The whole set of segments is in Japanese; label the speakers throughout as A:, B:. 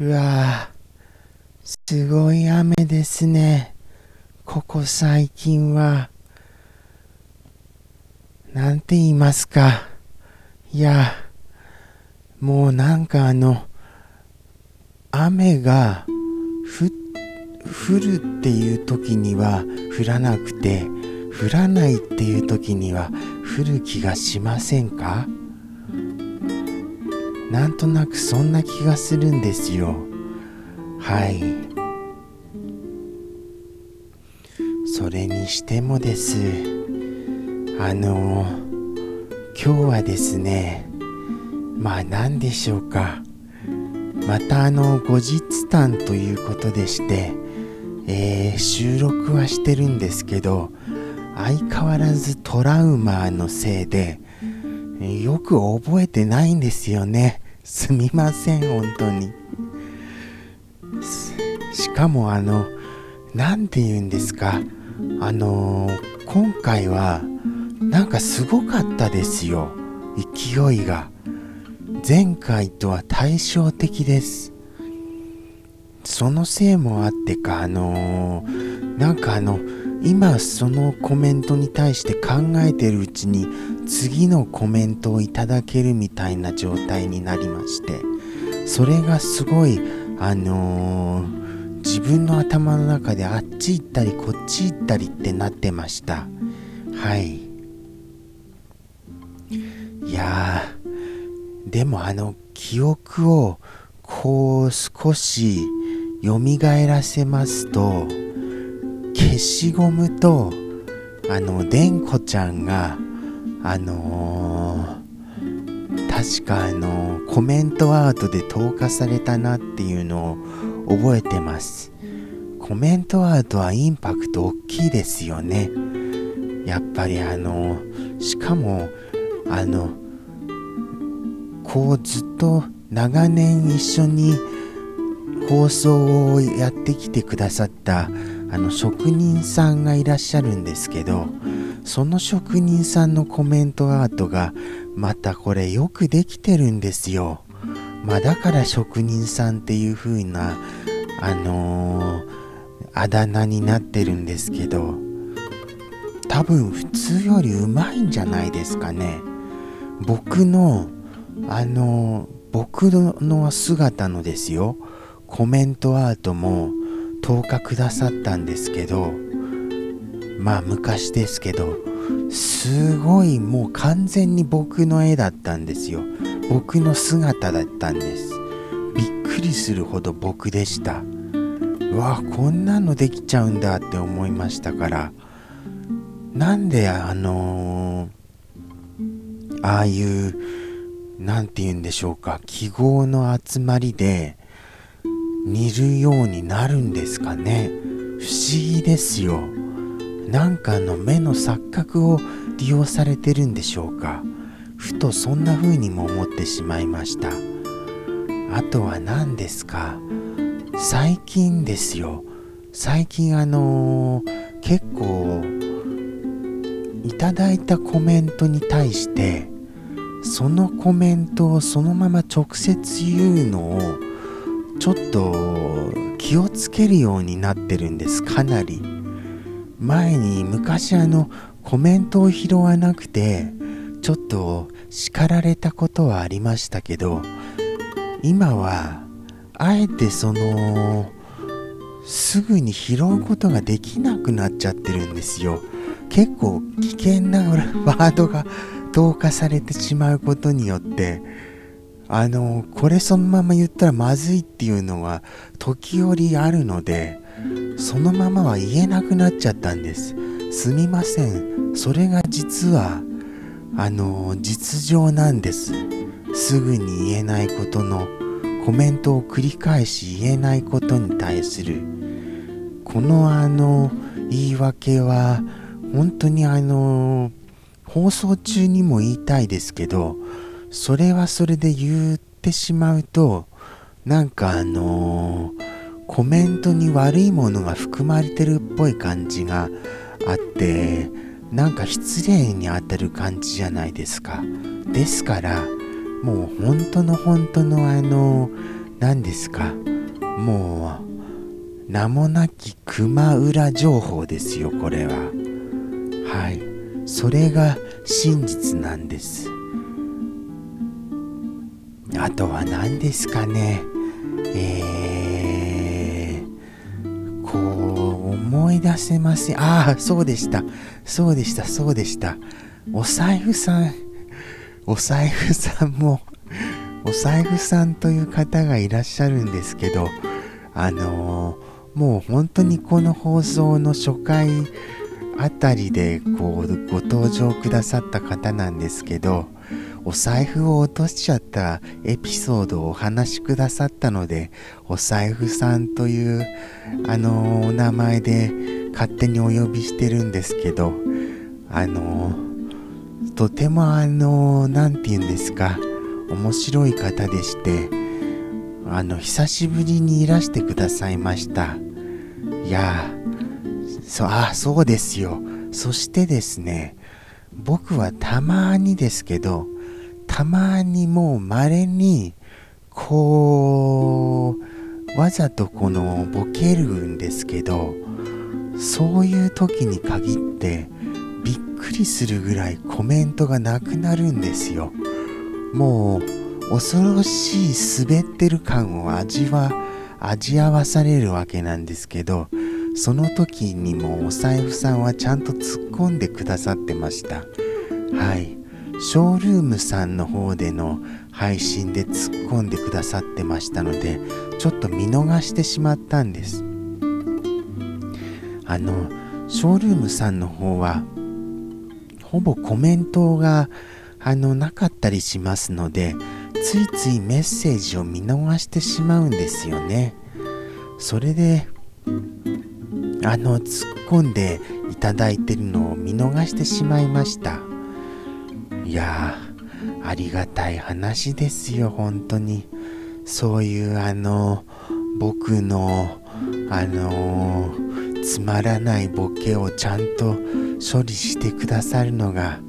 A: うわぁ、すごい雨ですね。ここ最近は。なんて言いますか。いや、もうなんかあの、雨が降るっていう時には降らなくて、降らないっていう時には降る気がしませんか？なんとなくそんな気がするんですよ。はい。それにしてもです。あの今日はですねまあ何でしょうか。またあの後日談ということでしてえー、収録はしてるんですけど相変わらずトラウマのせいでよく覚えてないんですよね。すみません、本当に。しかもあの、何て言うんですか。あのー、今回は、なんかすごかったですよ。勢いが。前回とは対照的です。そのせいもあってか、あのー、なんかあの、今そのコメントに対して考えてるうちに次のコメントをいただけるみたいな状態になりましてそれがすごいあのー、自分の頭の中であっち行ったりこっち行ったりってなってました。はい。いやでもあの記憶をこう少し蘇らせますと消しゴムとあのでんこちゃんがあのー、確かあのー、コメントアートで投下されたなっていうのを覚えてます。コメントアートはインパクト大きいですよね。やっぱりあのー、しかもあのこうずっと長年一緒に放送をやってきてくださったあの職人さんがいらっしゃるんですけどその職人さんのコメントアートがまたこれよくできてるんですよ。まあだから職人さんっていう風なあのー、あだ名になってるんですけど多分普通よりうまいんじゃないですかね。僕のあのー、僕の姿のですよコメントアートも10日くださったんですけどまあ昔ですけどすごいもう完全に僕の絵だったんですよ。僕の姿だったんです。びっくりするほど僕でした。うわこんなのできちゃうんだって思いましたから。なんであのー、ああいう何て言うんでしょうか記号の集まりで似るようになるんですかね。不思議ですよ。なんかの目の錯覚を利用されてるんでしょうか。ふとそんな風にも思ってしまいました。あとは何ですか？最近ですよ。最近あのー、結構いただいたコメントに対してそのコメントをそのまま直接言うのをちょっと気をつけるようになってるんです。かなり。前に昔あのコメントを拾わなくてちょっと叱られたことはありましたけど今はあえてそのすぐに拾うことができなくなっちゃってるんですよ。結構危険なワードが投下されてしまうことによって。あのこれそのまま言ったらまずいっていうのは時折あるのでそのままは言えなくなっちゃったんです。すみません。それが実はあの実情なんです。すぐに言えないことのコメントを繰り返し言えないことに対する。このあの言い訳は本当にあの放送中にも言いたいですけどそれはそれで言ってしまうとなんかあのー、コメントに悪いものが含まれてるっぽい感じがあってなんか失礼に当たる感じじゃないですか。ですからもう本当の本当のあの何ですか。もう名もなき熊浦情報ですよこれは。はい。それが真実なんです。あとは何ですかね。えー、こう思い出せませんああそうでした。そうでしたそうでした。お財布さん。お財布さんもお財布さんという方がいらっしゃるんですけどあのー、もう本当にこの放送の初回あたりでこうご登場くださった方なんですけどお財布を落としちゃったエピソードをお話しくださったのでお財布さんというあのー、お名前で勝手にお呼びしてるんですけどあのー、とてもあの何、て言うんですか面白い方でしてあの久しぶりにいらしてくださいました。いやそあそうですよ。そしてですね僕はたまにですけどたまにもう稀にこうわざとこのボケるんですけどそういう時に限ってびっくりするぐらいコメントがなくなるんですよ。もう恐ろしい滑ってる感を味わ味合わされるわけなんですけどその時にもお財布さんはちゃんと突っ込んでくださってました。はい。ショールームさんの方での配信で突っ込んでくださってましたのでちょっと見逃してしまったんです。あのショールームさんの方はほぼコメントがあのなかったりしますのでついついメッセージを見逃してしまうんですよね。それであの突っ込んでいただいてるのを見逃してしまいました。やありがたい話ですよ本当に。そういうあの僕のあのー、つまらないボケをちゃんと処理してくださるのが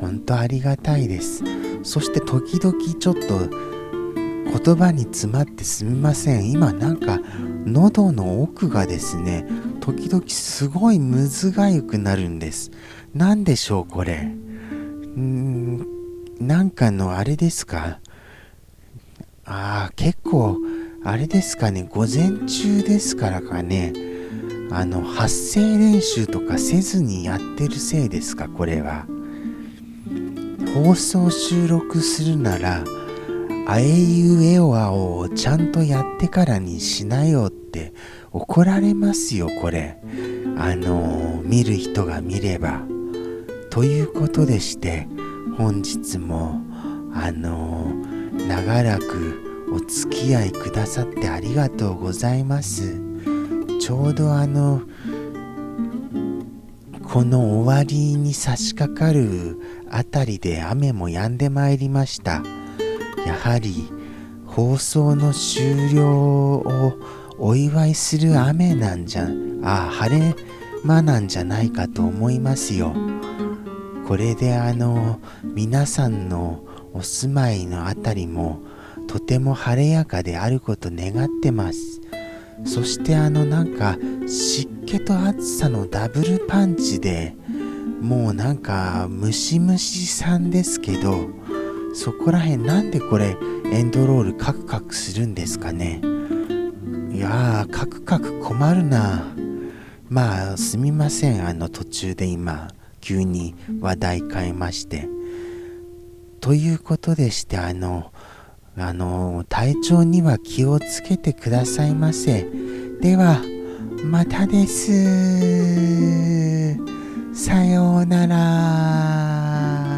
A: 本当ありがたいです。そして時々ちょっと言葉に詰まってすみません。今なんか喉の奥がですね時々すごいむずがゆくなるんです。何でしょうこれ。んなんかのあれですか？ああ結構あれですかね。午前中ですからかね。あの発声練習とかせずにやってるせいですか？これは。放送収録するならあえいうえおあおをちゃんとやってからにしなよって怒られますよこれ。あのー、見る人が見れば。ということでして本日もあのー、長らくお付き合いくださってありがとうございます。ちょうどあのこの終わりに差し掛かるあたりで雨も止んでまいりました。やはり放送の終了をお祝いする雨なんじゃあ晴れ間なんじゃないかと思いますよ。これであの皆さんのお住まいのあたりもとても晴れやかであること願ってますそしてあのなんか湿気と暑さのダブルパンチでもうなんかムシムシさんですけどそこらへんなんでこれエンドロールカクカクするんですかねいやー、カクカク困るな。まあ、すみません。あの、途中で今、急に話題変えまして。ということでして、あの、あの、体調には気をつけてくださいませ。では、またです。さようなら。